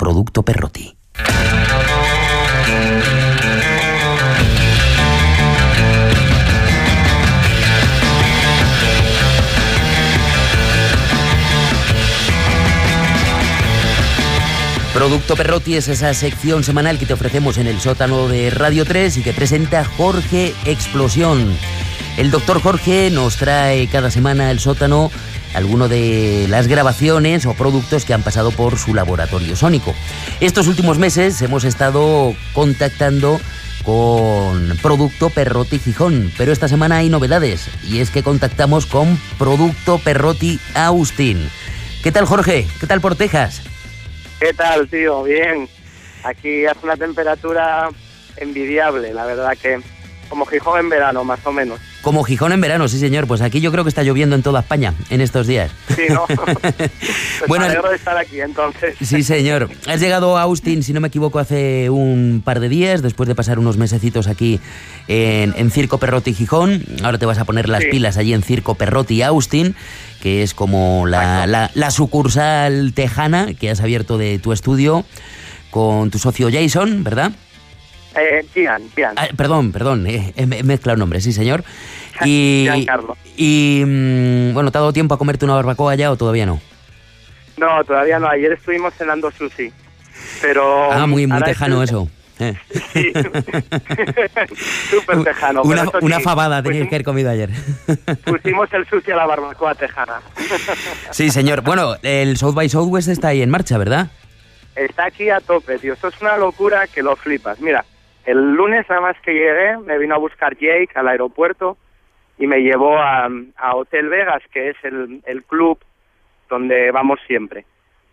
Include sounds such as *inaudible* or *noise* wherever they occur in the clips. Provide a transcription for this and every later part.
Producto Perroti. Producto Perroti es esa sección semanal que te ofrecemos en el sótano de Radio 3 y que presenta Jorge Explosión. El doctor Jorge nos trae cada semana el sótano alguno de las grabaciones o productos que han pasado por su laboratorio sónico. Estos últimos meses hemos estado contactando con Producto Perroti Gijón, pero esta semana hay novedades y es que contactamos con Producto Perroti Austin. ¿Qué tal Jorge? ¿Qué tal por Texas? ¿Qué tal, tío? Bien. Aquí hace una temperatura envidiable, la verdad que como Gijón en verano, más o menos. Como Gijón en verano, sí señor. Pues aquí yo creo que está lloviendo en toda España en estos días. Sí, ¿no? *laughs* pues bueno, me alegro de estar aquí entonces. Sí, señor. Has llegado a Austin, si no me equivoco, hace un par de días, después de pasar unos mesecitos aquí en, Circo Perrotti Gijón. Ahora te vas a poner las pilas allí en Circo Perrotti Austin que es como la, la, sucursal tejana que has abierto de tu estudio con tu socio Jason, ¿verdad? Eh, Gian, ah, perdón, perdón, eh, he mezclado nombres, sí, señor. *laughs* Y, y mm, bueno, ¿te ha dado tiempo a comerte una barbacoa ya o todavía no? No, todavía no. Ayer estuvimos cenando sushi. Pero. Ah, muy, muy tejano eso. Eh. *laughs* Sí, *laughs* súper tejano. Una, una fabada tenías que haber comido ayer. Pusimos el sushi a la barbacoa tejana. Sí, señor. Bueno, el South by Southwest está ahí en marcha, ¿verdad? Está aquí a tope, tío. Esto es una locura que lo flipas. Mira, el lunes nada más que llegué, me vino a buscar Jake al aeropuerto y me llevó a, a Hotel Vegas, que es el, el club donde vamos siempre.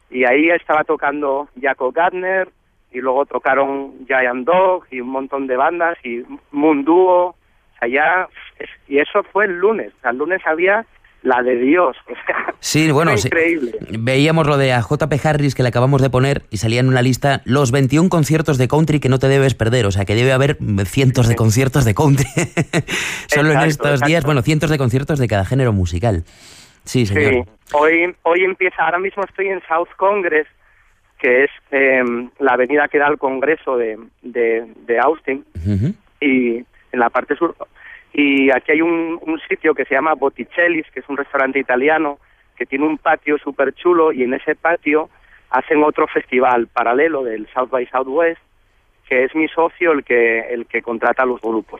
Y ahí estaba tocando Jaco Gardner, y luego tocaron Giant Dog y un montón de bandas y Moon Duo, y eso fue el lunes, o el lunes había la de Dios, o sea, sí, bueno, increíble. Veíamos lo de a JP Harris que le acabamos de poner y salía en una lista los 21 conciertos de country que no te debes perder, o sea, que debe haber cientos de conciertos de country. *laughs* Solo en estos días, bueno, cientos de conciertos de cada género musical. Sí, señor. Sí. Hoy, hoy empieza, ahora mismo estoy en South Congress, que es em, la avenida que da al Congreso de, de, Austin, y en la parte sur. Y aquí hay un, un sitio que se llama Botticelli's, que es un restaurante italiano, que tiene un patio súper chulo, y en ese patio hacen otro festival paralelo del South by Southwest, que es mi socio el que, el que contrata los grupos.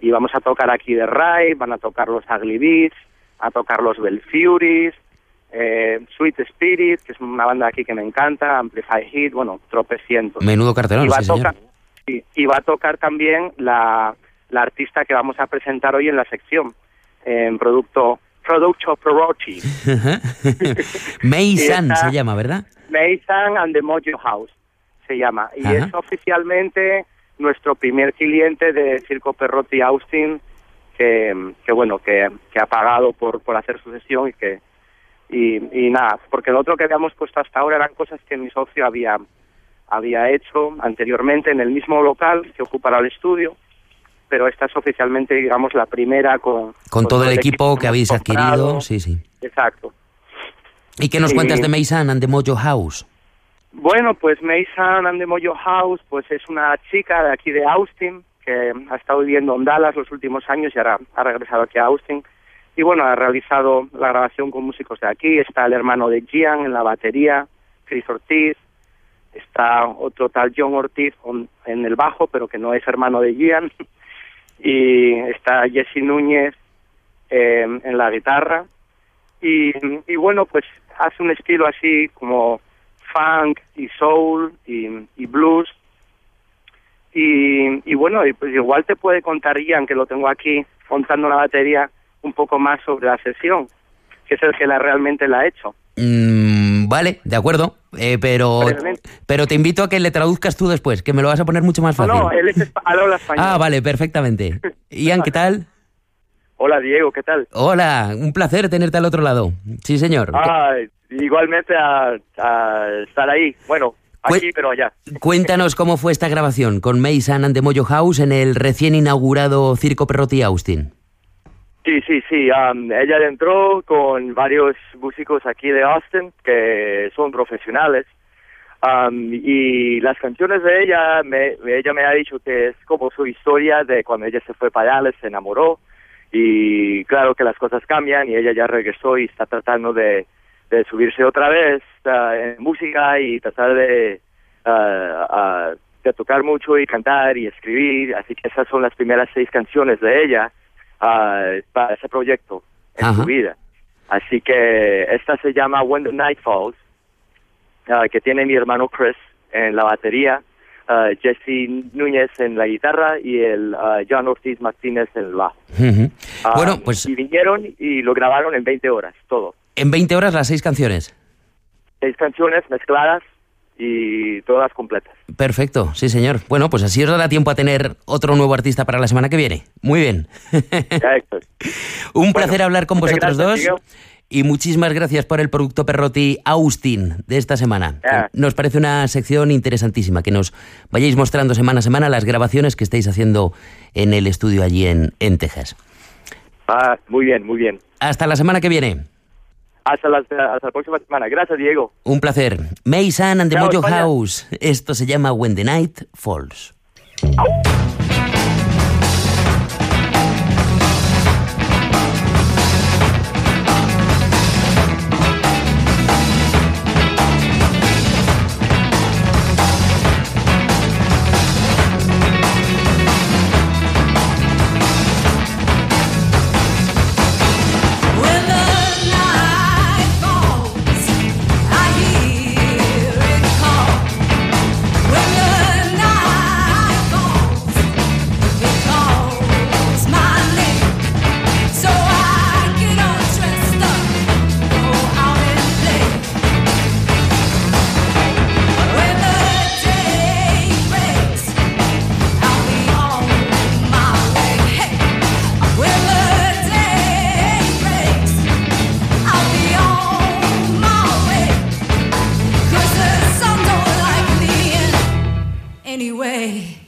Y vamos a tocar aquí de Rai, van a tocar los Ugly Beats, a tocar los Belfuries, eh, Sweet Spirit, que es una banda aquí que me encanta, Amplify Hit, bueno, tropecientos. Menudo cartelón, y va, a tocar, y va a tocar también la, la artista que vamos a presentar hoy en la sección, en producto Producto Perotti. *laughs* Maysan se llama, ¿verdad? Maysan and the Mojo House se llama. Y es oficialmente nuestro primer cliente de Circo Perrotti Austin, que, que bueno, que, que ha pagado por, por hacer su sesión y que y, nada, porque lo otro que habíamos puesto hasta ahora eran cosas que mi socio había, había hecho anteriormente en el mismo local que ocupará el estudio, pero esta es oficialmente, digamos, la primera con... Con, todo, el equipo, que habéis adquirido, sí, sí. Exacto. ¿Y qué nos cuentas de Mason and the Mojo House? Bueno, pues Mason and the Mojo House pues es una chica de aquí de Austin que ha estado viviendo en Dallas los últimos años y ahora ha regresado aquí a Austin y bueno, ha realizado la grabación con músicos de aquí, está el hermano de Gian en la batería, Chris Ortiz, está otro tal John Ortiz en el bajo, pero que no es hermano de Gian, *laughs* y está Jesse Núñez eh, en la guitarra, y, y bueno, pues hace un estilo así como funk y soul y, y blues, y, y bueno, pues igual te puede contar Ian, que lo tengo aquí montando la batería, un poco más sobre la sesión, que es el que la, realmente la ha hecho. Mm, vale, de acuerdo. Eh, pero, pero te invito a que le traduzcas tú después, que me lo vas a poner mucho más No, fácil. no, él es habla español. Ah, vale, perfectamente. *laughs* Ian, ¿qué tal? Hola, Diego, ¿qué tal? Hola, un placer tenerte al otro lado. Sí, señor. Ah, igualmente a, a estar ahí. Bueno, aquí, pero allá. *laughs* Cuéntanos cómo fue esta grabación con Mason and the Mojo House en el recién inaugurado Circo Perrotti Austin. Sí, sí, sí. am, ella entró con varios músicos aquí de Austin que son profesionales. Am, y las canciones de ella, me, ella me ha dicho que es como su historia de cuando ella se fue para allá, se enamoró. Y claro que las cosas cambian y ella ya regresó y está tratando de, subirse otra vez ah, en música y tratar de, ah, ah, de tocar mucho y cantar y escribir. Así que esas son las primeras seis canciones de ella ah, para ese proyecto en Ajá. su vida. Así que esta se llama When the Night Falls, ah, que tiene mi hermano Chris en la batería, ah, Jesse Núñez en la guitarra y el ah, John Ortiz Martínez en el bajo. Ah, Bueno, pues Y vinieron y lo grabaron en 20 horas, todo. en 20 horas las seis canciones. Seis canciones mezcladas y todas completas. Perfecto, sí señor. Bueno, pues así os dará tiempo a tener otro nuevo artista para la semana que viene. Muy bien. *laughs* Un Bueno, placer hablar con vosotros gracias, dos. Y muchísimas gracias por el producto Perrotti Austin de esta semana. Ah. Nos parece una sección interesantísima, que nos vayáis mostrando semana a semana las grabaciones que estáis haciendo en el estudio allí en, en Texas. Ah, muy bien, muy bien. Hasta la semana que viene. Hasta la, hasta la próxima semana. Gracias, Diego. Un placer. Mason and the Mojo. House. Esto se llama When the Night Falls. When anyway.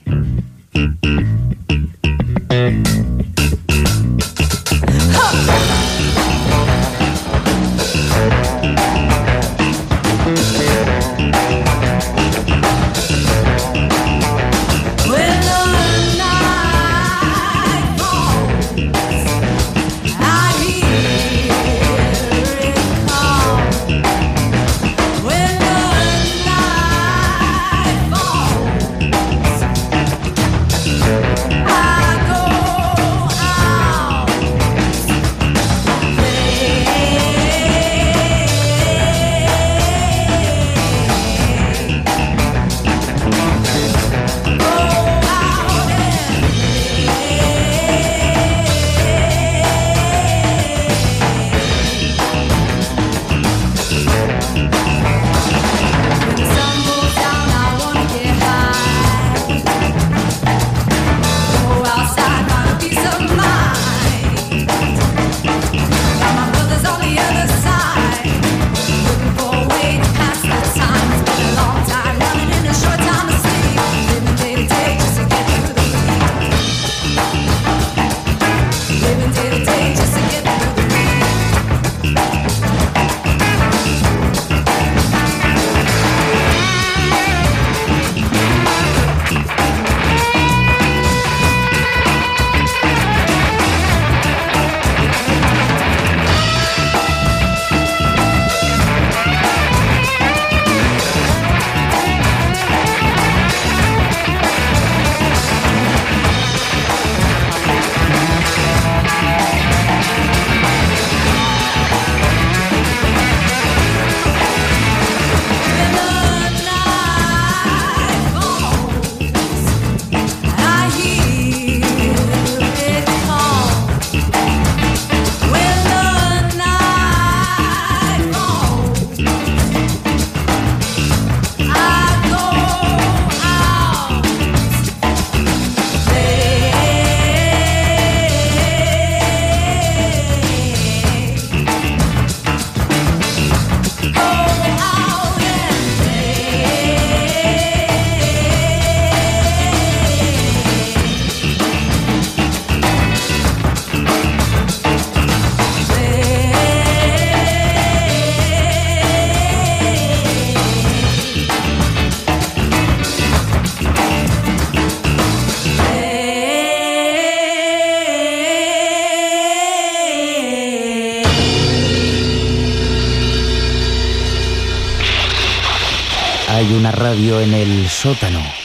En el sótano.